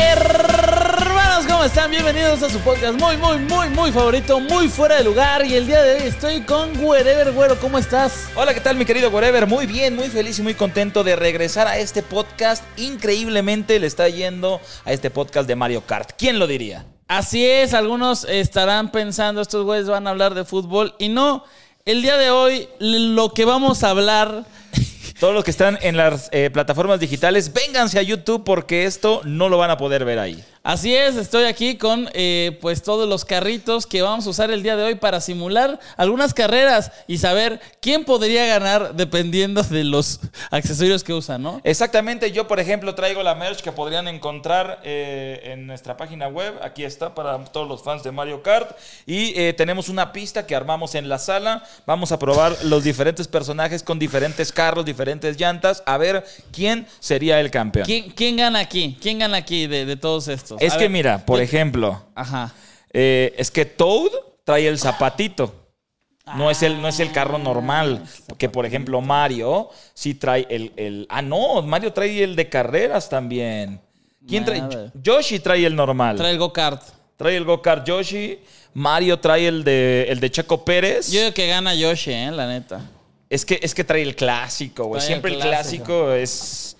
Hermanos, ¿cómo están? Bienvenidos a su podcast muy, muy, muy, muy favorito, muy fuera de lugar. Y el día de hoy estoy con Wherever, güero, ¿cómo estás? Hola, ¿qué tal mi querido Wherever? Muy bien, muy feliz y muy contento de regresar a este podcast. Increíblemente le está yendo a este podcast de Mario Kart. ¿Quién lo diría? Así es, algunos estarán pensando, estos güeyes van a hablar de fútbol. Y no, el día de hoy lo que vamos a hablar... Todos los que están en las eh, plataformas digitales, vénganse a YouTube porque esto no lo van a poder ver ahí. Así es, estoy aquí con eh, pues todos los carritos que vamos a usar el día de hoy para simular algunas carreras y saber quién podría ganar dependiendo de los accesorios que usan, ¿no? Exactamente, yo por ejemplo traigo la merch que podrían encontrar eh, en nuestra página web, aquí está para todos los fans de Mario Kart y eh, tenemos una pista que armamos en la sala, vamos a probar los diferentes personajes con diferentes carros, diferentes llantas, a ver quién sería el campeón. ¿Quién, quién gana aquí? ¿Quién gana aquí de, de todos estos? Es A que ver, mira, por ejemplo, Ajá. eh, es que Toad trae el zapatito. No es, el, no es el carro normal. Que por ejemplo Mario sí trae el, el- Ah, no, Mario trae el de carreras también. ¿Quién trae? Yoshi trae el normal. Trae el go-kart. Trae el go-kart Yoshi. Mario trae el de, el de Checo Pérez. Yo digo que gana Yoshi, ¿eh? La neta. Es que, es que trae el clásico, güey. Siempre el el clásico. es,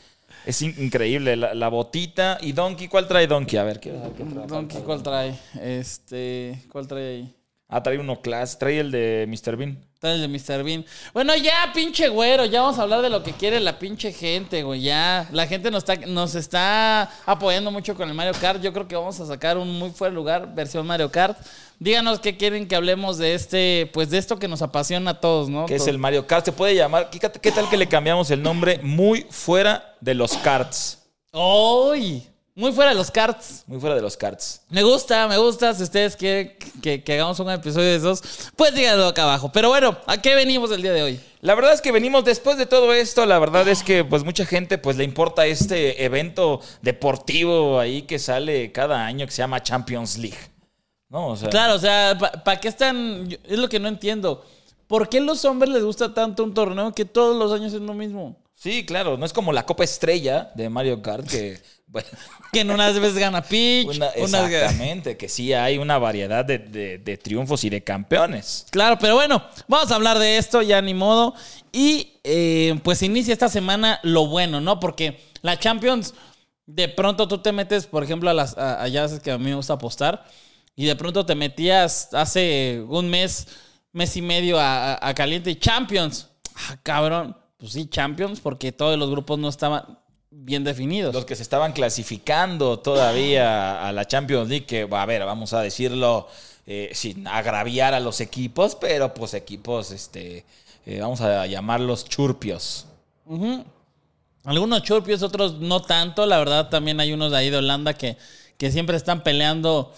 es in- increíble. La, la botita. ¿Y Donkey? ¿Cuál trae Donkey? A ver, quiero ver qué trae. Donkey, ¿cuál trae? Este. ¿Cuál trae ahí? Ah, trae uno class. Trae el de Mr. Bean. Trae el de Mr. Bean. Bueno, ya, pinche güero. Ya vamos a hablar de lo que quiere la pinche gente, güey. Ya. La gente nos está, nos está apoyando mucho con el Mario Kart. Yo creo que vamos a sacar un muy fuerte lugar, versión Mario Kart. Díganos qué quieren que hablemos de este, pues de esto que nos apasiona a todos, ¿no? que es Todo- el Mario Kart. Se puede llamar. ¿Qué, tal que le cambiamos el nombre muy fuera de los karts? ¡Ay! Muy fuera de los karts. Muy fuera de los karts. Me gusta, me gusta. Si ustedes quieren que, que hagamos un episodio de esos, pues díganlo acá abajo. Pero bueno, ¿a qué venimos el día de hoy? La verdad es que venimos después de todo esto. La verdad es que pues mucha gente pues le importa este evento deportivo ahí que sale cada año que se llama Champions League. ¿No? O sea, Claro, o sea, ¿para qué están? Es lo que no entiendo. ¿Por qué a los hombres les gusta tanto un torneo que todos los años es lo mismo? Sí, claro. No es como la Copa Estrella de Mario Kart que... bueno, Que en unas veces gana Peach, una- unas- exactamente, que sí hay una variedad de, de- de triunfos y de campeones. Claro, pero bueno, vamos a hablar de esto, ya ni modo. Y eh, pues inicia esta semana lo bueno, ¿no? Porque la Champions, de pronto tú te metes, por ejemplo, a las a, allá es que a mí me gusta apostar, y de pronto te metías hace un mes, mes y medio a, a- a Caliente y Champions. Ah, cabrón, pues sí, Champions, porque todos los grupos no estaban bien definidos. Los que se estaban clasificando todavía a la Champions League, que a ver, vamos a decirlo eh, sin agraviar a los equipos, pero pues equipos, este, eh, vamos a llamarlos churpios. Algunos churpios, otros no tanto. La verdad, también hay unos de ahí de Holanda que, que siempre están peleando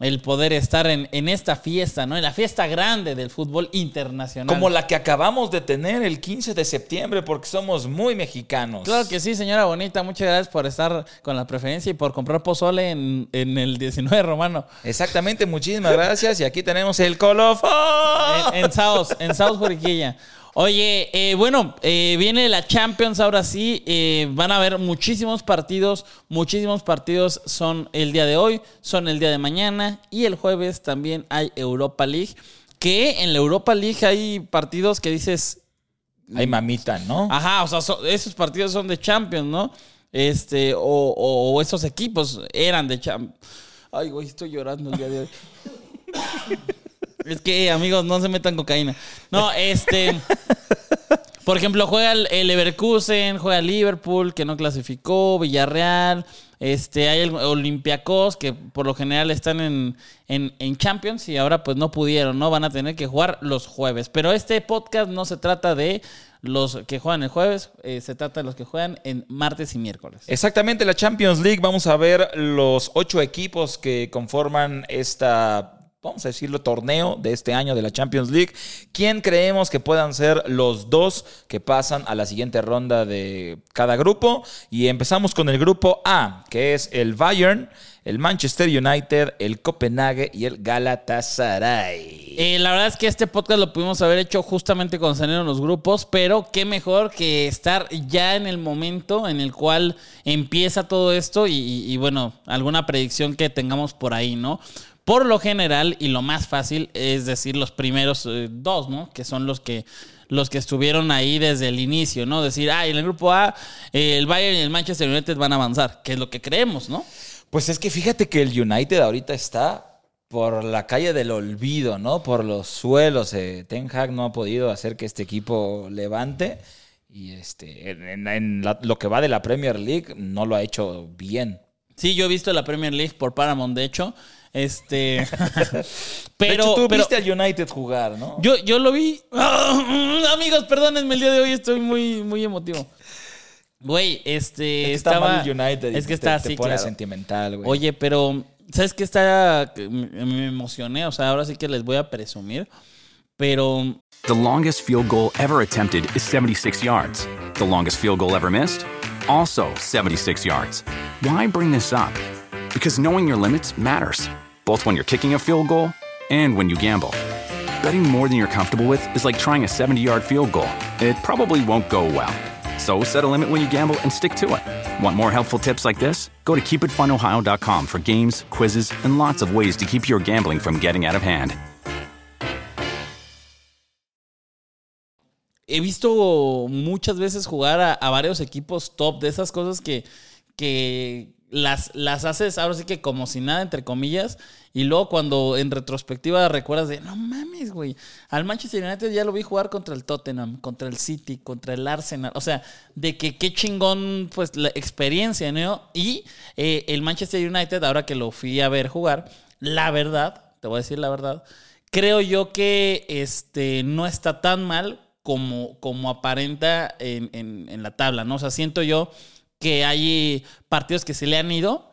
el poder estar en, en esta fiesta, ¿no? En la fiesta grande del fútbol internacional. Como la que acabamos de tener el 15 de septiembre, porque somos muy mexicanos. Claro que sí, señora bonita. Muchas gracias por estar con la preferencia y por comprar pozole en, en el 19 romano. Exactamente, muchísimas gracias. Y aquí tenemos el colofón. En, en South, en South Juriquilla. Oye, eh, bueno, eh, viene la Champions ahora sí. eh, van a haber muchísimos partidos. Muchísimos partidos son el día de hoy, son el día de mañana. Y el jueves también hay Europa League. Que en la Europa League hay partidos que dices. Ay, mamita, ¿no? Ajá, o sea, so- esos partidos son de Champions, ¿no? Este, o, o esos equipos eran de champ. Ay, güey, estoy llorando el día de hoy. es que, amigos, no se metan cocaína. No, este. Por ejemplo, juega el, Leverkusen, juega Liverpool, que no clasificó, Villarreal. Este, hay el Olympiacos, que por lo general están en, en, en Champions y ahora pues no pudieron, ¿no? Van a tener que jugar los jueves. Pero este podcast no se trata de los que juegan el jueves, eh, se trata de los que juegan en martes y miércoles. Exactamente, la Champions League. Vamos a ver los ocho equipos que conforman esta vamos a decirlo, torneo de este año de la Champions League. ¿Quién creemos que puedan ser los dos que pasan a la siguiente ronda de cada grupo? Y empezamos con el grupo A, que es el Bayern, el Manchester United, el Copenhague y el Galatasaray. Eh, la verdad es que este podcast lo pudimos haber hecho justamente cuando salieron los grupos, pero qué mejor que estar ya en el momento en el cual empieza todo esto y bueno, alguna predicción que tengamos por ahí, ¿no? Por lo general, y lo más fácil, es decir, los primeros eh, dos, ¿no? Que son los que, los que estuvieron ahí desde el inicio, ¿no? Decir, ah, en el grupo A, eh, el Bayern y el Manchester United van a avanzar, que es lo que creemos, ¿no? Pues es que fíjate que el United ahorita está por la calle del olvido, ¿no? Por los suelos. Eh, Ten Hag no ha podido hacer que este equipo levante. Y este, en, en la- lo que va de la Premier League no lo ha hecho bien. Sí, yo he visto la Premier League por Paramount, de hecho. Este. Pero pero. tú pero- viste al United jugar, ¿no? Yo, yo lo vi. amigos, perdónenme, el día de hoy estoy muy, muy emotivo. Güey, este. Es que está estaba, mal el United Es que te- está te, así, pone claro. sentimental, güey. Oye, pero. ¿Sabes qué está? me emocioné. O sea, ahora sí que les voy a presumir. Pero. The longest field goal ever attempted is 76 yards. The longest field goal ever missed? Also 76 yards. Why bring this up? Because knowing your limits matters, both when you're kicking a field goal and when you gamble. Betting more than you're comfortable with is like trying a 70 yard field goal, it probably won't go well. So set a limit when you gamble and stick to it. Want more helpful tips like this? Go to keepitfunohio.com for games, quizzes, and lots of ways to keep your gambling from getting out of hand. he visto muchas veces jugar a, a varios equipos top de esas cosas que, que las, las haces ahora sí que como si nada, entre comillas, y luego cuando en retrospectiva recuerdas de, no mames, güey, al Manchester United ya lo vi jugar contra el Tottenham, contra el City, contra el Arsenal, o sea, de que qué chingón, pues, la experiencia, ¿no? Y eh, el Manchester United, ahora que lo fui a ver jugar, la verdad, te voy a decir la verdad, creo yo que este, no está tan mal como, como aparenta en, en- en la tabla, ¿no? O sea, siento yo que hay partidos que se le han ido,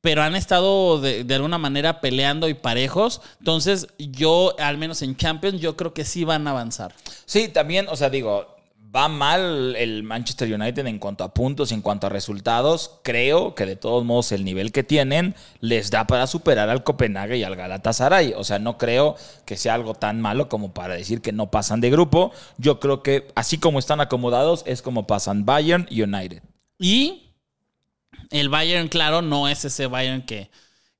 pero han estado de, de alguna manera peleando y parejos. Entonces, yo, al menos en Champions, yo creo que sí van a avanzar. Sí, también, o sea, digo, va mal el Manchester United en cuanto a puntos y en cuanto a resultados. Creo que de todos modos el nivel que tienen les da para superar al Copenhague y al Galatasaray. O sea, no creo que sea algo tan malo como para decir que no pasan de grupo. Yo creo que así como están acomodados es como pasan Bayern y United. Y el Bayern, claro, no es ese Bayern que,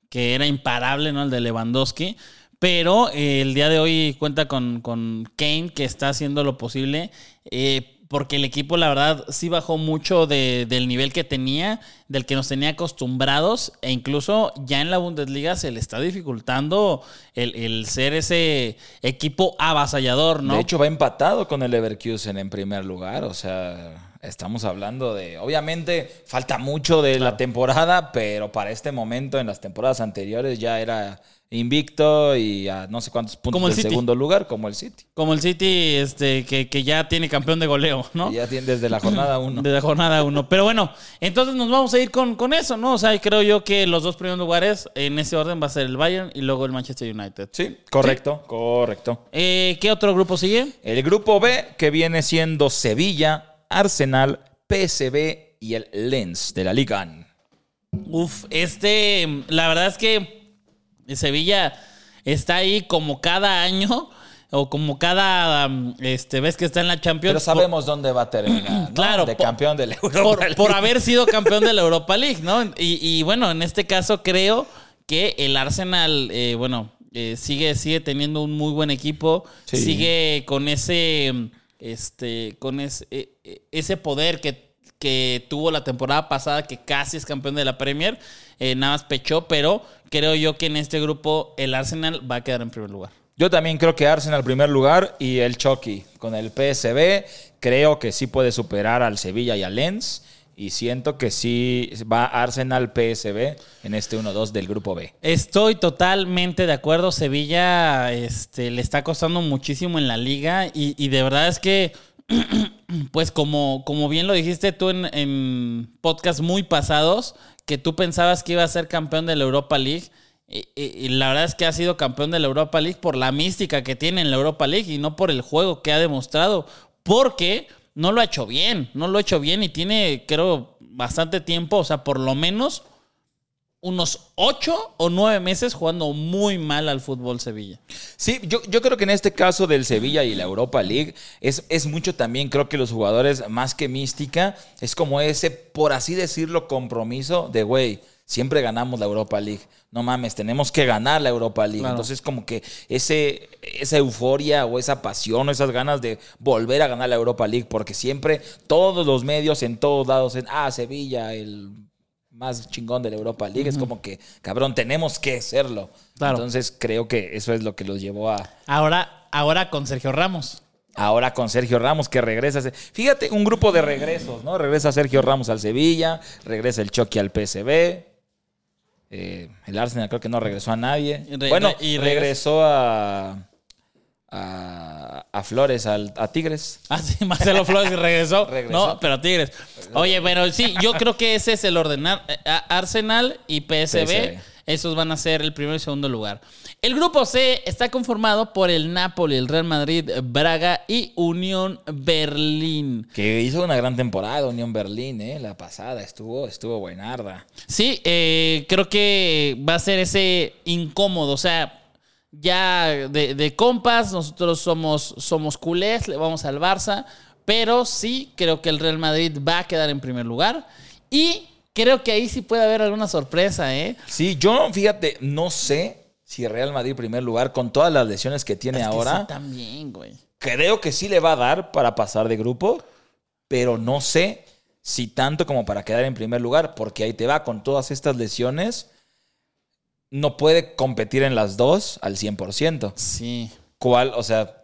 que era imparable, ¿no? El de Lewandowski. Pero eh, el día de hoy cuenta con, con Kane, que está haciendo lo posible. eh, porque el equipo, la verdad, sí bajó mucho de- del nivel que tenía, del que nos tenía acostumbrados. E incluso ya en la Bundesliga se le está dificultando el, el ser ese equipo avasallador, ¿no? De hecho, va empatado con el Leverkusen en primer lugar. O sea, estamos hablando de. Obviamente, falta mucho de la temporada, pero para este momento, en las temporadas anteriores, ya era invicto y a no sé cuántos puntos Como el del City. segundo lugar, como el City. Como el City, este, que, que ya tiene campeón de goleo, ¿no? Y ya tiene desde la jornada uno. De la jornada 1. Pero bueno, entonces nos vamos a ir con, con eso, ¿no? O sea, creo yo que los dos primeros lugares en ese orden va a ser el Bayern y luego el Manchester United. Sí, correcto, correcto. Eh, ¿Qué otro grupo sigue? El grupo B, que viene siendo Sevilla, Arsenal, PSV y el Lens de la Liga. 1. Uf, este, la verdad es que Sevilla está ahí como cada año o como cada este, vez que está en la Champions. Pero sabemos dónde va a terminar. ¿no? Claro, de por- campeón de la Europa por, League. por haber sido campeón de la Europa League, ¿no? Y, y bueno, en este caso creo que el Arsenal, eh, bueno, eh, sigue, sigue teniendo un muy buen equipo, Sí. sigue con ese, este, con ese, eh, eh, ese poder que, que tuvo la temporada pasada, que casi es campeón de la Premier, eh, nada más pechó, pero creo yo que en este grupo el Arsenal va a quedar en primer lugar. Yo también creo que Arsenal primer lugar y el Chucky con el PSB. Creo que sí puede superar al Sevilla y al Lens. Y siento que sí va Arsenal PSB en este 1-2 del grupo B. Estoy totalmente de acuerdo. Sevilla este, le está costando muchísimo en la liga y, y de verdad es que, pues como, como bien lo dijiste tú en, en podcasts muy pasados, que tú pensabas que iba a ser campeón de la Europa League. Y, y- y la verdad es que ha sido campeón de la Europa League por la mística que tiene en la Europa League y no por el juego que ha demostrado. Porque no lo ha hecho bien, no lo ha hecho bien y tiene, creo, bastante tiempo, o sea, por lo menos unos ocho o nueve meses jugando muy mal al fútbol Sevilla. Sí, yo, yo creo que en este caso del Sevilla y la Europa League es, es mucho también, creo que los jugadores, más que mística, es como ese, por así decirlo, compromiso de, güey, siempre ganamos la Europa League. No mames, tenemos que ganar la Europa League. Claro. Entonces, como que ese, esa euforia o esa pasión o esas ganas de volver a ganar la Europa League, porque siempre todos los medios en todos lados, en, ah, Sevilla, el más chingón de la Europa League, es como que, cabrón, tenemos que serlo. Claro. Entonces, creo que eso es lo que los llevó a, Ahora, ahora con Sergio Ramos. Ahora con Sergio Ramos que regresa. Fíjate, un grupo de regresos, ¿no? Regresa Sergio Ramos al Sevilla, regresa el Chucky al PSV. Eh, el Arsenal creo que no regresó a nadie. Re- bueno, y y regres- regresó a, a, a Flores, al- a Tigres. Ah, sí, Marcelo Flores regresó. Regresó. No, pero Tigres. Oye, bueno, sí, yo creo que ese es el orden. Ar- a- Arsenal y PSV, PSV. esos van a ser el primero y segundo lugar. El grupo C está conformado por el Napoli, el Real Madrid, Braga y Unión Berlín. Que hizo una gran temporada Unión Berlín, ¿eh? La pasada estuvo, estuvo buenarda. Sí, eh, creo que va a ser ese incómodo. O sea, ya de, de compas, nosotros somos, somos culés, le vamos al Barça. Pero sí, creo que el Real Madrid va a quedar en primer lugar. Y creo que ahí sí puede haber alguna sorpresa, ¿eh? Sí, yo, fíjate, no sé si Real Madrid primer lugar con todas las lesiones que tiene Es que ahora. sí, también, güey. Creo que sí le va a dar para pasar de grupo, pero no sé si tanto como para quedar en primer lugar, porque ahí te va con todas estas lesiones. No puede competir en las dos al 100%. Sí. ¿Cuál? O sea,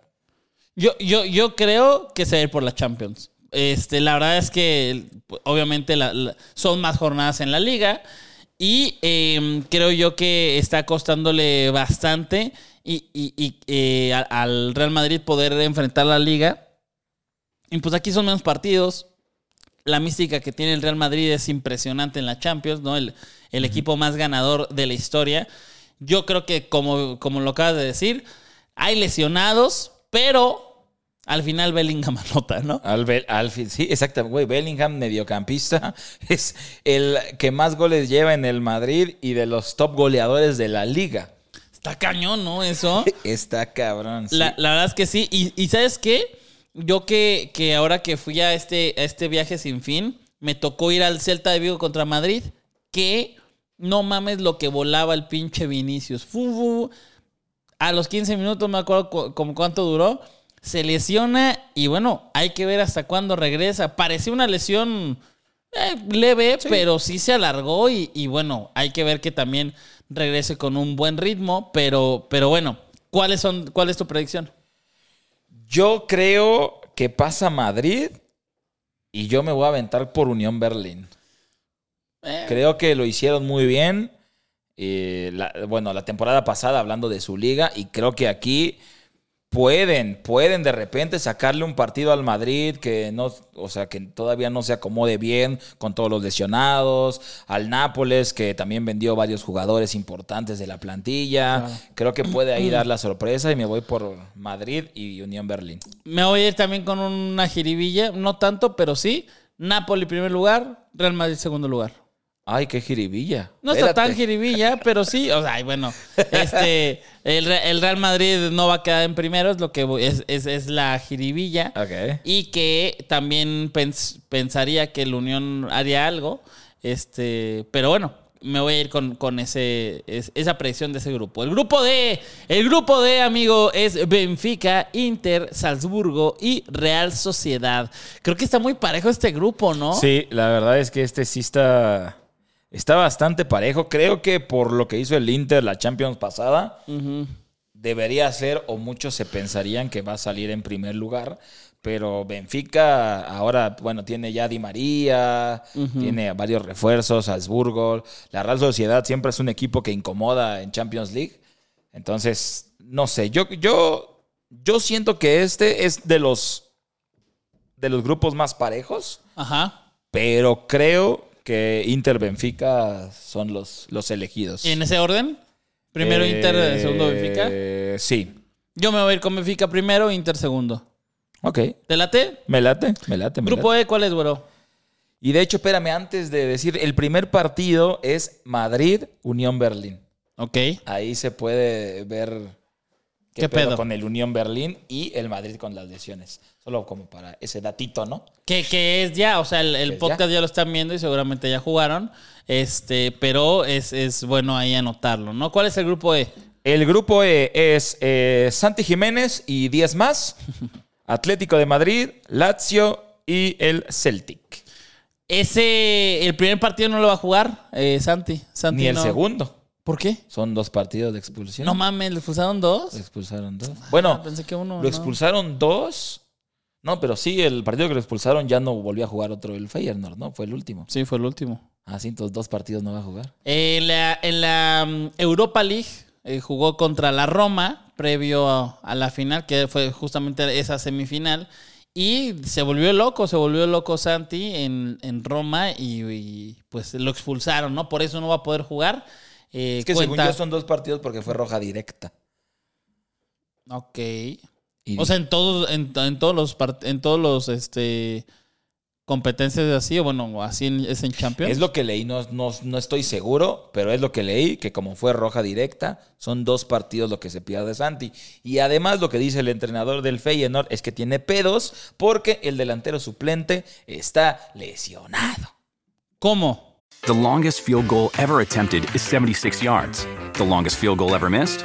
Yo, yo, yo creo que se va a ir por la Champions. Este, la verdad es que obviamente la- la- son más jornadas en la liga y eh, creo yo que está costándole bastante y, y- y, eh, al Real Madrid poder enfrentar la liga. Y pues aquí son menos partidos. La mística que tiene el Real Madrid es impresionante en la Champions, ¿no? El, el equipo más ganador de la historia. Yo creo que, como, como lo acabas de decir, hay lesionados, pero al final Bellingham anota, ¿no? al, al fin- sí, exactamente, güey. Bellingham, mediocampista, es el que más goles lleva en el Madrid y de los top goleadores de la liga. Está cañón, ¿no? Eso. Está cabrón. sí. La, la verdad es que sí. Y, y ¿sabes qué? Yo que, que ahora que fui a este, a este viaje sin fin, me tocó ir al Celta de Vigo contra Madrid, que no mames lo que volaba el pinche Vinicius. Fu, fu. A los 15 minutos, me acuerdo cu- como cuánto duró, se lesiona y bueno, hay que ver hasta cuándo regresa. Parecía una lesión eh, leve, pero sí se alargó y, y bueno, hay que ver que también regrese con un buen ritmo, pero, pero bueno, ¿cuáles son, ¿cuál es tu predicción? Yo creo que pasa Madrid y yo me voy a aventar por Unión Berlín. Eh, Creo que lo hicieron muy bien. eh, la- bueno, la temporada pasada hablando de su liga y creo que aquí pueden, pueden de repente sacarle un partido al Madrid que no, o sea, que todavía no se acomode bien con todos los lesionados, al Nápoles que también vendió varios jugadores importantes de la plantilla. Creo que puede ahí dar la sorpresa y me voy por Madrid y Unión Berlín. me voy a ir también con una jiribilla, no tanto, pero sí. Napoli primer lugar, Real Madrid segundo lugar. Ay, qué jiribilla. No está tan jiribilla, pero sí, o sea, bueno, este, el, Re- el Real Madrid no va a quedar en primero, es lo que es, es, es la jiribilla. Ok. Y que también pens- pensaría que el Unión haría algo. Este, pero bueno, me voy a ir con, con ese, es- esa predicción de ese grupo. El grupo D, el grupo D, amigo, es Benfica, Inter, Salzburgo y Real Sociedad. Creo que está muy parejo este grupo, ¿no? Sí, la verdad es que este sí está, está bastante parejo. Creo que por lo que hizo el Inter la Champions pasada, debería ser, o muchos se pensarían que va a salir en primer lugar. Pero Benfica ahora, bueno, tiene ya Di María, tiene varios refuerzos, Salzburgo. La Real Sociedad siempre es un equipo que incomoda en Champions League. Entonces, no sé, yo, yo, yo siento que este es de los, de los grupos más parejos. Ajá. Pero creo que Inter Benfica son los, los elegidos. ¿En ese orden? Primero Eh, Inter, segundo Benfica. Sí. Yo me voy a ir con Benfica primero, Inter segundo. Ok. ¿Te late? Me late, me late. me Grupo late. E, ¿cuál es, güero? Y de hecho, espérame, antes de decir, el primer partido es Madrid-Unión Berlín. Ok. Ahí se puede ver qué, ¿Qué pedo, pedo? con el Unión Berlín y el Madrid con las lesiones. Solo como para ese datito, ¿no? Que, que es ya, o sea, el, podcast ya. lo están viendo y seguramente ya jugaron. Este, pero es, es bueno ahí anotarlo, ¿no? ¿Cuál es el grupo E? El grupo E es eh, Santi Jiménez y 10 más. Atlético de Madrid, Lazio y el Celtic. Ese, el primer partido no lo va a jugar, eh, Santi. Santi Ni el no. segundo. ¿Por qué? Son dos partidos de expulsión. No mames, ¿le expulsaron dos? Lo expulsaron dos. Bueno, Ah, pensé que uno. lo no. expulsaron dos. No, pero sí, el partido que lo expulsaron ya no volvió a jugar otro el Feyenoord, ¿no? Fue el último. Sí, fue el último. Ah, sí, entonces dos partidos no va a jugar. En la, en la mm, Europa League eh, jugó contra la Roma previo a, a la final, que fue justamente esa semifinal. Y se volvió loco, se volvió loco Santi en, en Roma y, y, pues lo expulsaron, ¿no? Por eso no va a poder jugar. Eh, Es que según yo son dos partidos porque fue roja directa. Ok. Y O sea, en todos, en, en todos los part- en todos los este competencias así, o bueno, así en- es en Champions. es lo que leí, no, no, no estoy seguro, pero es lo que leí, que como fue roja directa, son dos partidos lo que se pierde Santi. Y además lo que dice el entrenador del Feyenoord es que tiene pedos porque el delantero suplente está lesionado. ¿Cómo? The longest field goal ever attempted is 76 yards. The longest field goal ever missed?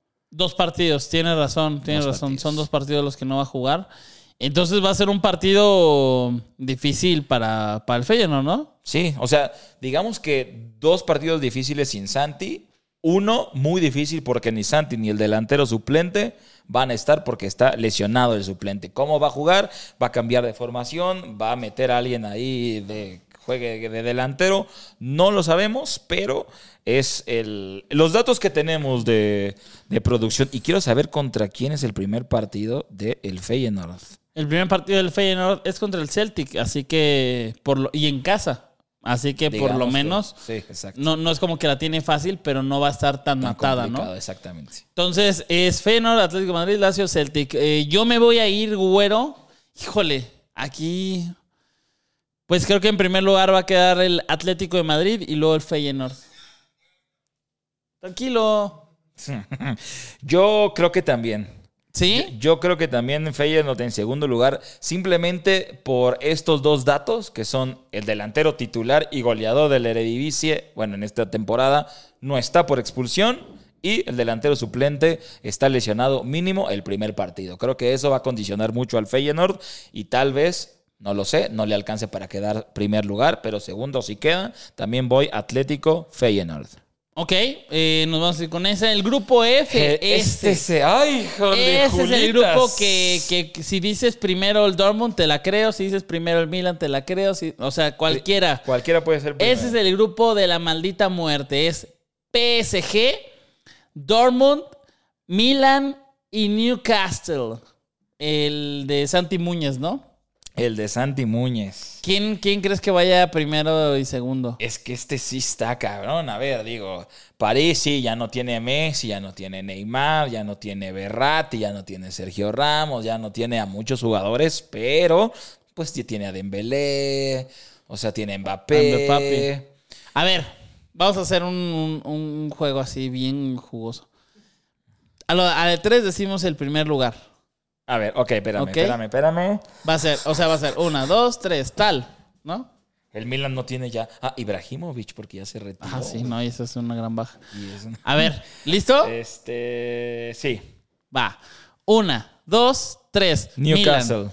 Dos partidos, tienes razón, tienes Dos razón. partidos. Son dos partidos los que no va a jugar. Entonces va a ser un partido difícil para, para el Feyenoord, ¿no? Sí, o sea, digamos que dos partidos difíciles sin Santi. Uno muy difícil porque ni Santi ni el delantero suplente van a estar porque está lesionado el suplente. ¿Cómo va a jugar? Va a cambiar de formación, va a meter a alguien ahí de juegue de delantero. No lo sabemos, pero es el, los datos que tenemos de, de producción. Y quiero saber contra quién es el primer partido del el Feyenoord. El primer partido del Feyenoord es contra el Celtic, así que por lo, y en casa. Así que por lo que- menos sí, exacto. no, no es como que la tiene fácil, pero no va a estar tan, Tan matada, ¿no? Exactamente. Entonces, es Feyenoord, Atlético de Madrid, Lazio, Celtic. Eh, yo me voy a ir, güero. Híjole, aquí... Pues creo que en primer lugar va a quedar el Atlético de Madrid y luego el Feyenoord. Tranquilo. Yo creo que también. ¿Sí? Yo creo que también Feyenoord en segundo lugar, simplemente por estos dos datos, que son el delantero titular y goleador del Eredivisie, bueno, en esta temporada, no está por expulsión, y el delantero suplente está lesionado mínimo el primer partido. Creo que eso va a condicionar mucho al Feyenoord, y tal vez, no lo sé, no le alcance para quedar primer lugar, pero segundo si queda, también voy Atlético Feyenoord. Ok, eh, nos vamos a ir con esa. El grupo F, este. se... ¡Ay, hijo de Ese es el grupo que, que- que si dices primero el Dortmund, te la creo. Si dices primero el Milan, te la creo. si- o sea, cualquiera. Cualquiera puede ser primero. Ese es el grupo de la maldita muerte. Es PSG, Dortmund, Milan y Newcastle. El de Santi Muñez, ¿no? El de Santi Muñez. ¿Quién, ¿Quién crees que vaya primero y segundo? Es que este sí está cabrón. A ver, digo, París sí, ya no tiene Messi, ya no tiene Neymar, ya no tiene Berratti, ya no tiene Sergio Ramos, ya no tiene a muchos jugadores, pero pues tiene a Dembélé, o sea, tiene a Mbappé. A ver, vamos a hacer un, un- un juego así bien jugoso. A, lo, a de tres decimos el primer lugar. A ver, ok, espérame, Ok. espérame, espérame. Va a ser, o sea, va a ser una, dos, tres, tal, ¿no? El Milan no tiene ya. Ah, Ibrahimovic, porque ya se retiró. Ah, sí, no, y esa es una gran baja. Y es un- A ver, ¿listo? Este. Sí. Va. Una, dos, tres. Newcastle.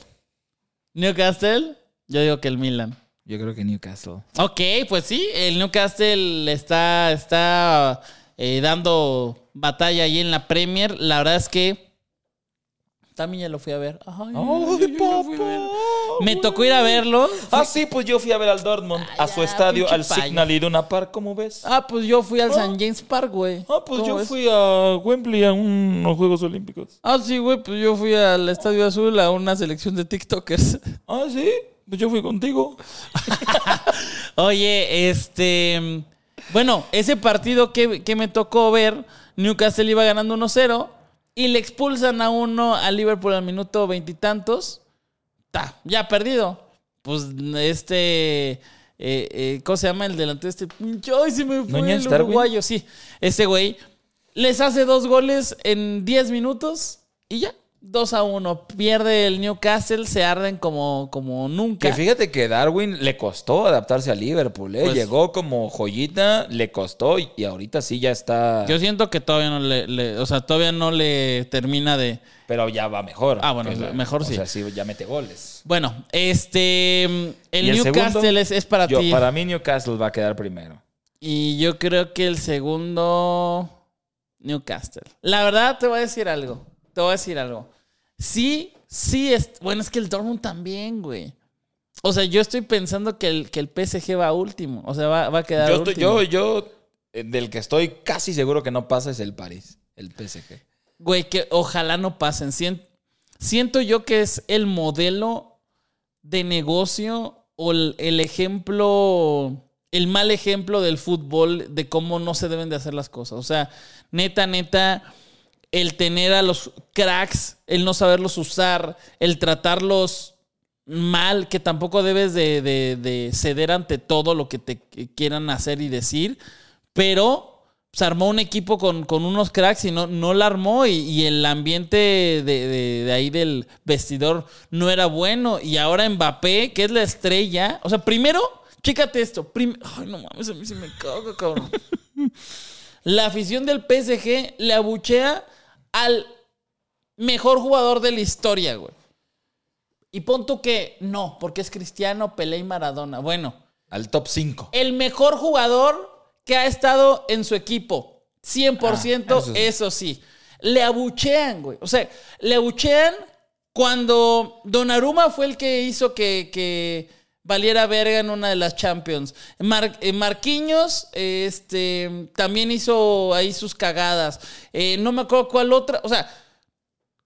Newcastle. Yo digo que el Milan. Yo creo que Newcastle. Ok, pues sí, el Newcastle está, está eh, dando batalla ahí en la Premier. La verdad es que también ya lo fui a ver. Ay, ¡Ay, yo lo fui a ver. papá! Me tocó ir a verlo. Ah, sí, pues yo fui a ver al Dortmund, Ah, a su ya, estadio, al payo. Signal Iduna Park, ¿cómo ves? Ah, pues yo fui al St. James Park, güey. Ah, pues ¿Cómo yo ves? fui a Wembley a unos Juegos Olímpicos. Ah, sí, güey, pues yo fui al Estadio Azul a una selección de TikTokers. Ah, sí, pues yo fui contigo. Oye, este. Bueno, ese partido que, que me tocó ver, Newcastle iba ganando 1-0 y le expulsan a uno a Liverpool al minuto veintitantos. Ta, ya perdido. Pues este. eh, eh, ¿Cómo se llama el delantero? Este. ¡Ay, se me fue ¿Núñez el Darwin? uruguayo! Sí, ese güey. Les hace dos goles en 10 minutos y ya. 2 a 1. Pierde el Newcastle, se arden como, como nunca. Que fíjate que Darwin le costó adaptarse a Liverpool, ¿eh? Pues- Llegó como joyita, le costó y, y ahorita sí ya está. Yo siento que todavía no le, le- o sea, todavía no le termina de. Pero ya va mejor. Ah, bueno, la- mejor o sí. sea, sí, ya mete goles. Bueno, este, el, ¿Y el Newcastle segundo? es, es para Yo, ti. para mí Newcastle va a quedar primero. Y yo creo que el segundo, Newcastle. La verdad, te voy a decir algo. Te voy a decir algo. Sí, sí, es, bueno, es que el Dortmund también, güey. O sea, yo estoy pensando que el, que el PSG va último. O sea, va, va a quedar Yo, estoy, último. yo, yo, eh, del que estoy casi seguro que no pasa es el París, el PSG. Güey, que ojalá no pasen. Sien- siento yo que es el modelo de negocio o el, el ejemplo, el mal ejemplo del fútbol de cómo no se deben de hacer las cosas. O sea, neta, neta, el tener a los cracks, el no saberlos usar, el tratarlos mal, que tampoco debes de, de- de ceder ante todo lo que te quieran hacer y decir, pero se armó un equipo con, con unos cracks y no, no la armó y, y el ambiente de, de- de ahí del vestidor no era bueno y ahora Mbappé, que es la estrella, o sea, primero, chécate esto, prim- ay no mames, a mí se me caga, cabrón. La afición del PSG le abuchea al mejor jugador de la historia, güey. Y pon tú que no, porque es Cristiano, Pelé y Maradona. Bueno, Al top 5. el mejor jugador que ha estado en su equipo. 100%, Ah, eso eso, sí. sí. Le abuchean, güey. O sea, le abuchean cuando Donnarumma fue el que hizo que, que valiera verga en una de las Champions. Mar- eh, Marquinhos este, también hizo ahí sus cagadas. Eh, no me acuerdo cuál otra. O sea,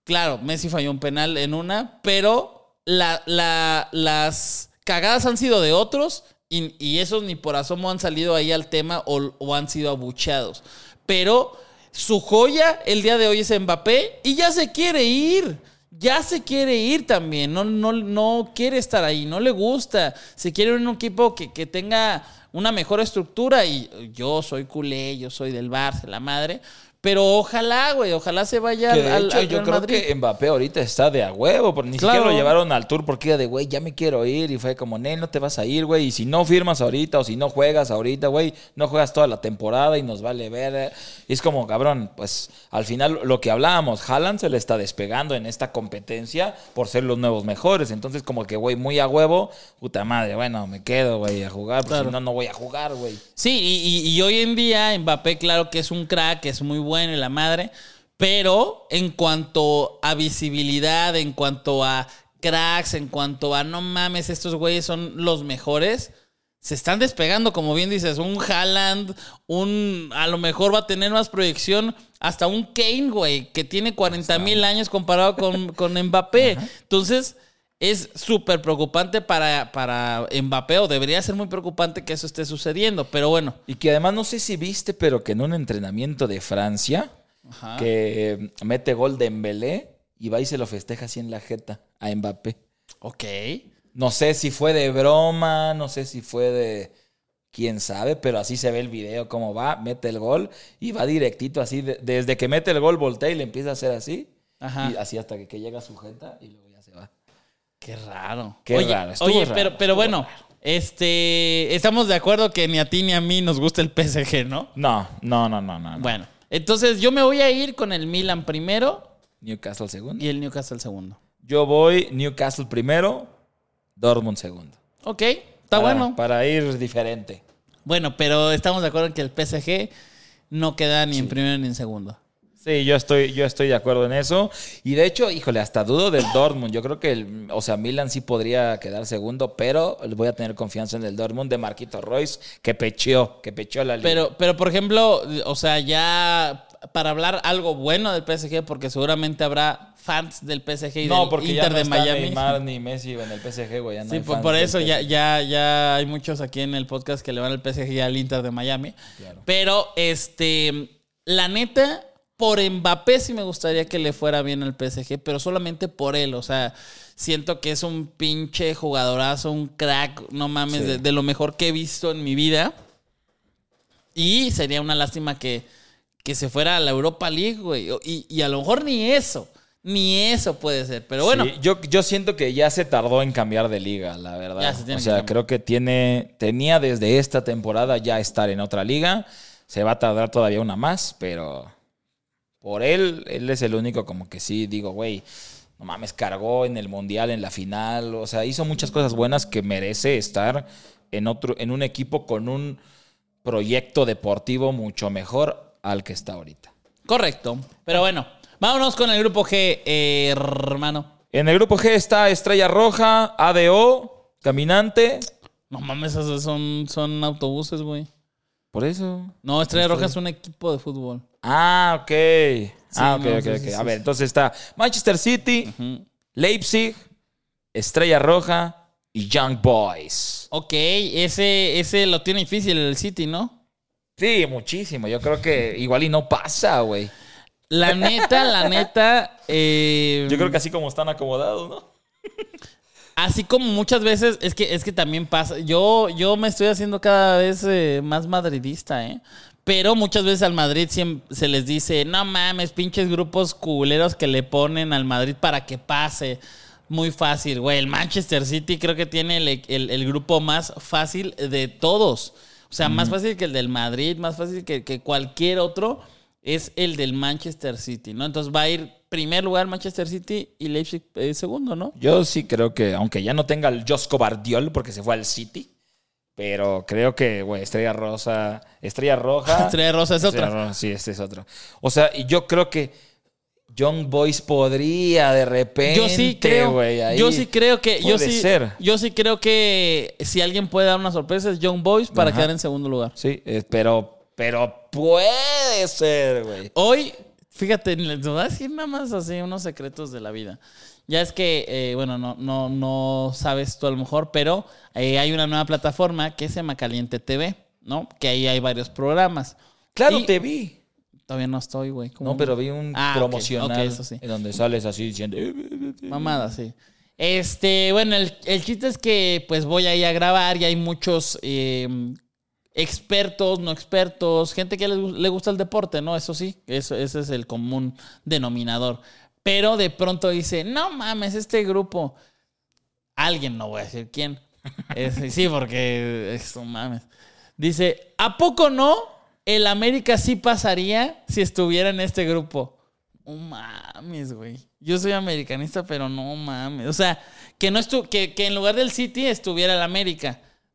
Claro, Messi falló un penal en una, pero la- la- las cagadas han sido de otros y, y esos ni por asomo han salido ahí al tema o, o han sido abucheados. Pero su joya el día de hoy es Mbappé y ya se quiere ir. Ya se quiere ir también. No, no, no quiere estar ahí. No le gusta. Se quiere un equipo que, que tenga una mejor estructura. Y yo soy culé, yo soy del Barça, la madre. Pero ojalá, güey, ojalá se vaya Que de al- hecho, al yo creo Madrid. que Mbappé ahorita está de a huevo, porque ni Claro. siquiera lo llevaron al tour porque era de, güey, ya me quiero ir. Y fue como, Nel, no te vas a ir, güey. Y si no firmas ahorita o si no juegas ahorita, güey, no juegas toda la temporada y nos vale ver. Y es como, cabrón, pues al final lo que hablábamos, Haaland se le está despegando en esta competencia por ser los nuevos mejores. Entonces, como que, güey, muy a huevo, puta madre, bueno, me quedo, güey, a jugar, porque Claro. si no, no voy a jugar, güey. Sí, y, y- y hoy en día Mbappé, claro que es un crack, es muy bueno y la madre, pero en cuanto a visibilidad, en cuanto a cracks, en cuanto a no mames, estos güeyes son los mejores, se están despegando, como bien dices, un Haaland, un a lo mejor va a tener más proyección, hasta un Kane, güey, que tiene 40 mil años comparado con, con Mbappé. Entonces, es súper preocupante para, para Mbappé, o debería ser muy preocupante que eso esté sucediendo, pero bueno. Y que además no sé si viste, pero que en un entrenamiento de Francia, Ajá. que mete gol de Embelé y va y se lo festeja así en la jeta a Mbappé. Ok. No sé si fue de broma, no sé si fue de quién sabe, pero así se ve el video, cómo va, mete el gol y va directito así, de- desde que mete el gol voltea y le empieza a hacer así, Ajá. y así hasta que, que llega a su jeta y luego. Qué raro. Qué oye, raro, estuvo Oye, raro, pero, bueno, este, estamos de acuerdo que ni a ti ni a mí nos gusta el PSG, ¿no? No, no, no, no, no. no. Bueno, entonces yo me voy a ir con el Milan primero Newcastle segundo. y el Newcastle segundo. Yo voy Newcastle primero, Dortmund segundo. Ok, está Para- bueno. Para ir diferente. Bueno, pero estamos de acuerdo en que el PSG no queda ni en primero ni en segundo. Sí, yo estoy, yo estoy de acuerdo en eso. Y de hecho, híjole, hasta dudo del Dortmund. Yo creo que, el, o sea, Milan sí podría quedar segundo, pero voy a tener confianza en el Dortmund de Marquito Royce, que pecheó, que pecheó la liga. Pero, pero por ejemplo, o sea, ya para hablar algo bueno del PSG, porque seguramente habrá fans del PSG y no, del porque Inter ya no de está Miami. Neymar ni Messi en el PSG, güey. ya no Sí, hay por, fans por del eso ya, ya, ya hay muchos aquí en el podcast que le van al PSG y al Inter de Miami. Claro. Pero, este, la neta, por Mbappé sí me gustaría que le fuera bien al PSG, pero solamente por él. O sea, siento que es un pinche jugadorazo, un crack, no mames, Sí. de, de lo mejor que he visto en mi vida. Y sería una lástima que, que se fuera a la Europa League, güey. Y, y a lo mejor ni eso, ni eso puede ser. Pero bueno, Sí, yo, yo siento que ya se tardó en cambiar de liga, la verdad. Ya se tiene o sea, creo que tiene, tenía desde esta temporada ya estar en otra liga. Se va a tardar todavía una más, pero por él, él es el único como que sí, digo, güey, no mames, cargó en el Mundial, en la final. O sea, hizo muchas cosas buenas que merece estar en, otro, en un equipo con un proyecto deportivo mucho mejor al que está ahorita. correcto. Pero bueno, vámonos con el grupo G, eh, hermano. En el grupo G está Estrella Roja, ADO, Caminante. No mames, esos son, son autobuses, güey. Por eso. No, Estrella Roja es un equipo de fútbol. Ah, ok. ah, ok, no, ok, sí, ok. sí, A ver, entonces está Manchester City. Leipzig, Estrella Roja y Young Boys. Ok, ese, ese lo tiene difícil el City, ¿no? Sí, muchísimo. Yo creo que igual y no pasa, güey. La neta, la neta. eh, Yo creo que así como están acomodados, ¿no? Así como muchas veces, es que, es que también pasa. Yo, yo me estoy haciendo cada vez eh, más madridista, ¿eh? Pero muchas veces al Madrid se les dice, no mames, pinches grupos culeros que le ponen al Madrid para que pase. Muy fácil, güey. El Manchester City creo que tiene el, el- el grupo más fácil de todos. O sea, más fácil que el del Madrid, más fácil que, que cualquier otro, es el del Manchester City, ¿no? Entonces va a ir primer lugar Manchester City y Leipzig eh, segundo, ¿no? Yo sí creo que, aunque ya no tenga el Josco Bardiol porque se fue al City, pero creo que, güey, Estrella Rosa, Estrella Roja. Estrella Rosa es Estrella otra. Roja, sí, este es otro. O sea, y yo creo que Young Boys podría de repente, Yo sí creo, güey, ahí yo sí creo que, yo sí, ser. yo sí creo que si alguien puede dar una sorpresa es Young Boys para Ajá. quedar en segundo lugar. Sí, eh, pero, pero puede ser, güey. Hoy, fíjate, les voy a decir nada más así unos secretos de la vida. Ya es que, eh, bueno, no, no, no sabes tú a lo mejor, pero eh, hay una nueva plataforma que se llama Caliente TV, ¿no? Que ahí hay varios programas. Claro, Y- te vi. Todavía no estoy, güey. ¿cómo? No, pero vi un Ah, promocional ok, eso sí. en donde sales así diciendo. "Eh, eh, eh, eh". Mamada, sí. Este, bueno, el, el chiste es que pues voy ahí a grabar y hay muchos eh, expertos, no expertos, gente que le, gu- le gusta el deporte, ¿no? Eso sí, eso, ese es el común denominador. Pero de pronto dice, no mames, este grupo, alguien, no voy a decir quién. Es- sí, porque eso mames. Dice, ¿a poco no? El América sí pasaría si estuviera en este grupo. No mames, güey. Yo soy americanista, pero no mames. O sea, que no que, que en lugar del City estuviera el América.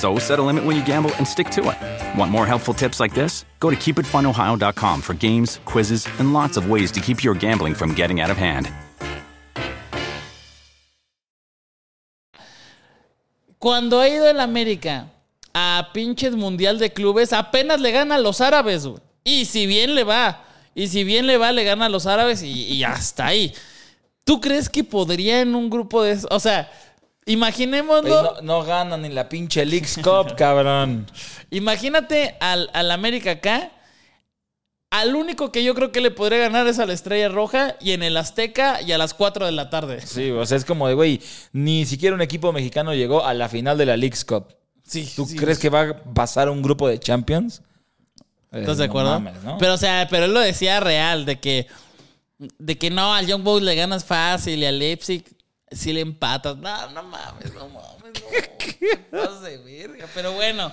So set a limit when you gamble and stick to it. Want more helpful tips like this? Go to keepitfunohio.com for games, quizzes, and lots of ways to keep your gambling from getting out of hand. Cuando ha ido el América a pinches mundial de clubes, apenas le gana a los árabes. Y si bien le va, y si bien le va, le gana a los árabes y, y hasta ahí. ¿Tú crees que podría en un grupo de... O sea, imaginémoslo... No, no ganan ni la pinche Leagues Cup, cabrón. Imagínate al, al América acá. Al único que yo creo que le podría ganar es a la Estrella Roja y en el Azteca y a las 4 de la tarde. Sí, o sea, es como de, güey, ni siquiera un equipo mexicano llegó a la final de la Leagues Cup. Sí, ¿Tú sí. crees que va a pasar un grupo de Champions? Eh, ¿Estás de no acuerdo? mames, ¿no? Pero, o sea, pero él lo decía real, de que, de que no, al Young Boys le ganas fácil y al Leipzig sí le empatas. No, no mames, no mames, no. ¿Qué pasas de verga? Pero bueno,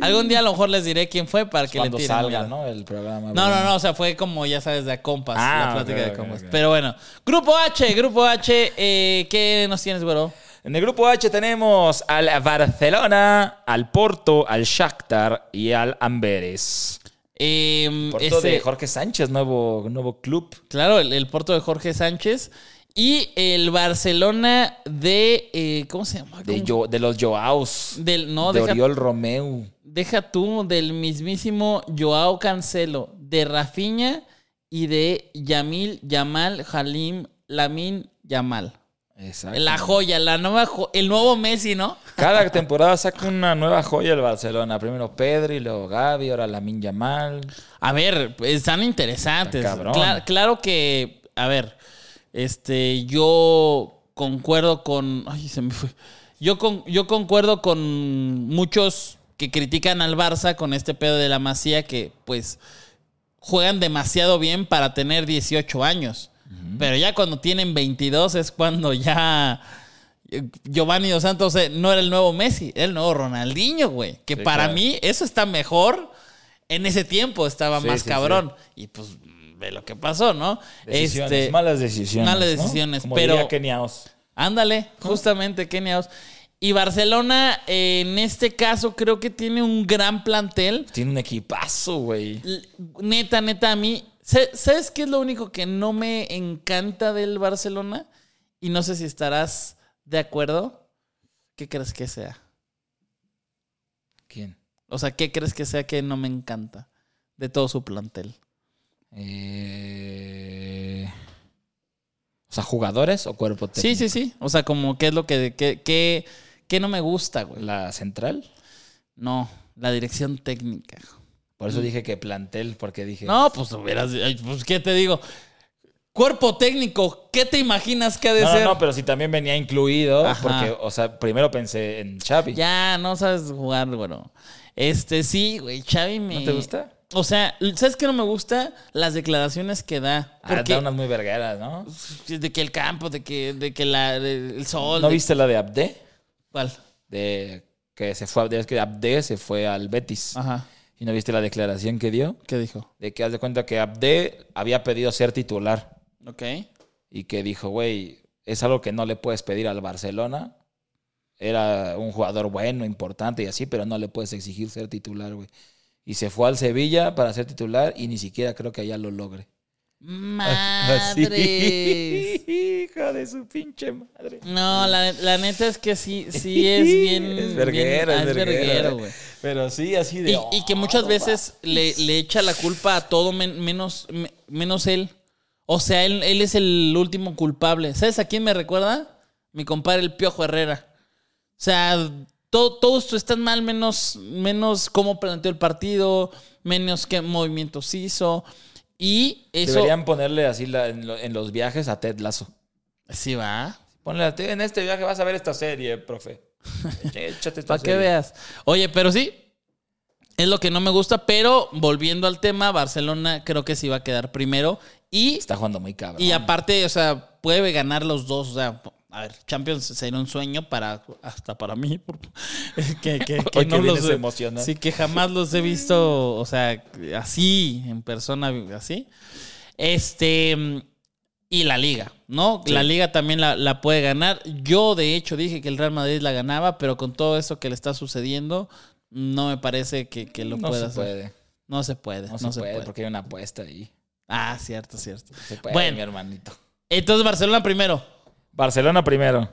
algún día a lo mejor les diré quién fue para que Cuando le tiren. salga. ¿no? El programa. No, no, no, o sea, fue como, ya sabes, de a compas, Ah, la plática de compas. Pero bueno, Grupo H, Grupo H, eh, ¿qué nos tienes, güero? En el grupo H tenemos al Barcelona, al Porto, al Shakhtar y al Amberes. Eh, Porto ese- de Jorge Sánchez, nuevo, nuevo club. Claro, el, el Porto de Jorge Sánchez. Y el Barcelona de. eh, ¿Cómo se llama? De, ¿Cómo? Yo- de los Joaos. Del, no, de deja, Oriol Romeu. deja tú, del mismísimo Joao Cancelo, de Rafinha y de Yamil Yamal Halim Lamin Yamal. Exacto. La joya, la nueva jo- el nuevo Messi, ¿no? Cada temporada saca una nueva joya el Barcelona. Primero Pedri, luego Gavi, ahora Lamin Yamal. A ver, están interesantes. Está claro que, a ver, este, yo concuerdo con. Ay, se me fue. Yo, con, yo concuerdo con muchos que critican al Barça con este pedo de la Masía que, pues, juegan demasiado bien para tener 18 años. Pero ya cuando tienen 22 es cuando ya. eh, Giovanni Dos Santos eh, no era el nuevo Messi, era el nuevo Ronaldinho, güey. Que Sí, para claro. mí eso está mejor. En ese tiempo estaba Sí, más sí, cabrón. Y pues ve lo que pasó, ¿no? Decisiones, Este, malas decisiones. malas ¿no? decisiones, Como pero- diría. Ándale, justamente, Kenia Os. Y Barcelona, eh, en este caso, creo que tiene un gran plantel. Tiene un equipazo, güey. Neta, neta, a mí. sa- ¿Sabes qué es lo único que no me encanta del Barcelona? Y no sé si estarás de acuerdo. ¿Qué crees que sea? ¿Quién? O sea, ¿qué crees que sea que no me encanta de todo su plantel? Eh, O sea, jugadores o cuerpo técnico. Sí, sí, sí. O sea, como qué es lo que, que- que no me gusta, güey. La central. No, la dirección técnica. Por eso dije que plantel, porque dije. No, pues hubieras. Pues, ¿qué te digo? Cuerpo técnico, ¿qué te imaginas que ha de No, no, ser? no, pero si también venía incluido, Ajá. porque, o sea, primero pensé en Xavi. Ya, no sabes jugar, bueno. Este, sí, güey, Xavi me... ¿No te gusta? O sea, ¿sabes qué no me gusta? Las declaraciones que da. Ah, Porque da unas muy vergueras, ¿no? de que el campo, de que, de que la, de- el sol... ¿No de- viste la de Abde? ¿Cuál? De que se fue, es que Abde se fue al Betis. Ajá. ¿Y no viste la declaración que dio? ¿Qué dijo? De que haz de cuenta que Abde había pedido ser titular Ok. y que dijo, güey, es algo que no le puedes pedir al Barcelona. Era un jugador bueno, importante y así, pero no le puedes exigir ser titular, güey. Y se fue al Sevilla para ser titular y ni siquiera creo que allá lo logre. Así. ¡Madres! Hija de su pinche madre. No, la, la neta es que sí, sí es bien... Es verguero, bien- es es verguero. güey. Pero sí, así de. Y, y que muchas veces le, le echa la culpa a todo men- menos, me- menos él. O sea, él, él es el último culpable. ¿Sabes a quién me recuerda? Mi compadre, el Piojo Herrera. O sea, todo, todo esto está mal, menos, menos cómo planteó el partido, menos qué movimientos hizo. Y eso. Deberían ponerle así la- en, lo- en los viajes a Ted Lazo. Sí, va. Ponle a Ted, en este viaje vas a ver esta serie, profe. Échate esta Para que veas. Oye, pero sí. Es lo que no me gusta, pero volviendo al tema, Barcelona creo que sí va a quedar primero. Y Está jugando muy cabrón. Y aparte, o sea, puede ganar los dos. O sea, a ver, Champions sería un sueño para, hasta para mí. que, que- que no los emocionado. Sí, que jamás los he visto, o sea, así, en persona, así. Este. y la liga, ¿no? La liga también la, la puede ganar. Yo, de hecho, dije que el Real Madrid la ganaba, pero con todo eso que le está sucediendo, no me parece que, que lo No pueda se hacer. puede. No se puede. No, se, puede, porque hay una apuesta ahí. Ah, cierto, cierto. Se puede, Bueno. mi hermanito. Entonces, Barcelona primero. Barcelona primero.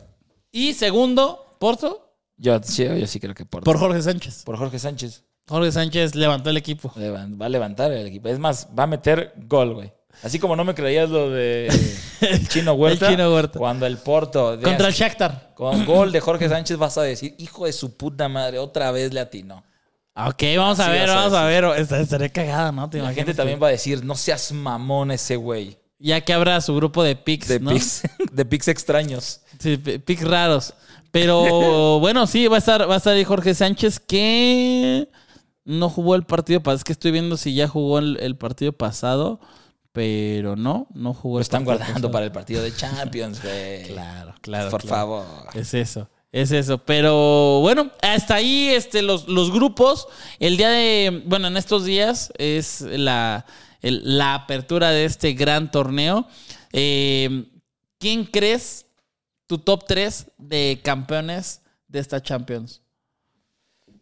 Y segundo, Porto, Yo, sí, yo sí creo que por, por Jorge Sánchez. por Jorge Sánchez. Jorge Sánchez levantó el equipo. Levan- Va a levantar el equipo. Es más, va a meter gol, güey. Así como no me creías lo de el Chino Huerta. El Chino Huerta. Cuando el Porto. de- Contra el Shakhtar. Con gol de Jorge Sánchez vas a decir, hijo de su puta madre, otra vez le atinó. Ok, vamos a ver, a vamos a ver. Esta- Estaré cagada, ¿no? ¿Te La gente que- también va a decir, no seas mamón ese güey. Ya que habrá su grupo de pics, De ¿no? pics, de pics extraños. Sí, pi- pics raros. Pero bueno, sí, va a estar, va a estar ahí Jorge Sánchez que no jugó el partido pasado. Es que estoy viendo si ya jugó el, el partido pasado, pero no, no jugó Lo el están guardando pasado. para el partido de Champions, güey. Claro, claro. Por claro. favor. Es eso, es eso. Pero bueno, hasta ahí este, los, los grupos. El día de, bueno, en estos días es la, el- la apertura de este gran torneo. Eh, ¿Quién crees tu top 3 de campeones de esta Champions?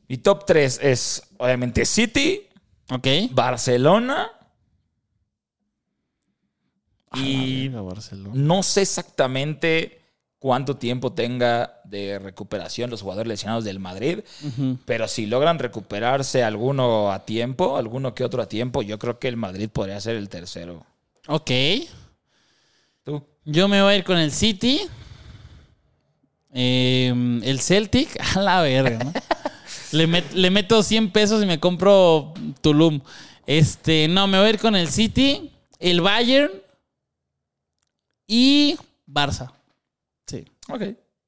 Mi top 3 es, obviamente, City, Ok. Barcelona. Y verga, Barcelona. no sé exactamente cuánto tiempo tenga de recuperación los jugadores lesionados del Madrid, pero si logran recuperarse alguno a tiempo, alguno que otro a tiempo, yo creo que el Madrid podría ser el tercero. Ok. ¿Tú? Yo me voy a ir con el City. Eh, el Celtic, a la verga, ¿no? le, met- le meto 100 pesos y me compro Tulum. Este, no, me voy a ir con el City, el Bayern y Barça. Sí. Ok.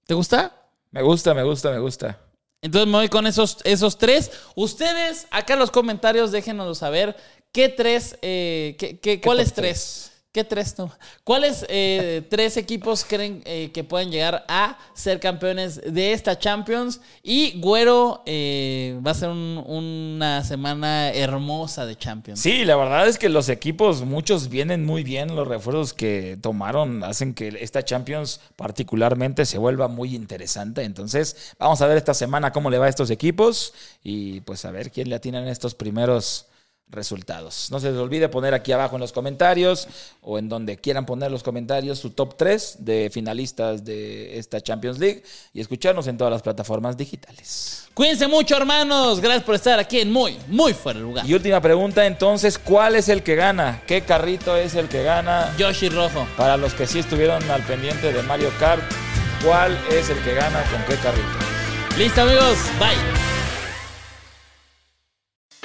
¿Te gusta? Me gusta, me gusta, me gusta. Entonces me voy con esos, esos tres. Ustedes, acá en los comentarios, déjenoslo saber. ¿Qué tres? eh, qué, qué- ¿Cuáles tres? ¿Qué tres? No? ¿Cuáles eh, tres equipos creen eh, que pueden llegar a ser campeones de esta Champions? Y Güero eh, va a ser un- una semana hermosa de Champions. Sí, la verdad es que los equipos, muchos vienen muy bien. Los refuerzos que tomaron hacen que esta Champions particularmente se vuelva muy interesante. Entonces, vamos a ver esta semana cómo le va a estos equipos y pues a ver quién le atina en estos primeros resultados. No se les olvide poner aquí abajo en los comentarios o en donde quieran poner los comentarios su top 3 de finalistas de esta Champions League y escucharnos en todas las plataformas digitales. Cuídense mucho, hermanos. Gracias por estar aquí en Muy, muy fuera de lugar. Y última pregunta, entonces, ¿cuál es el que gana? ¿Qué carrito es el que gana? Yoshi Rojo. Para los que sí estuvieron al pendiente de Mario Kart, ¿cuál es el que gana con qué carrito? Listo, amigos. Bye.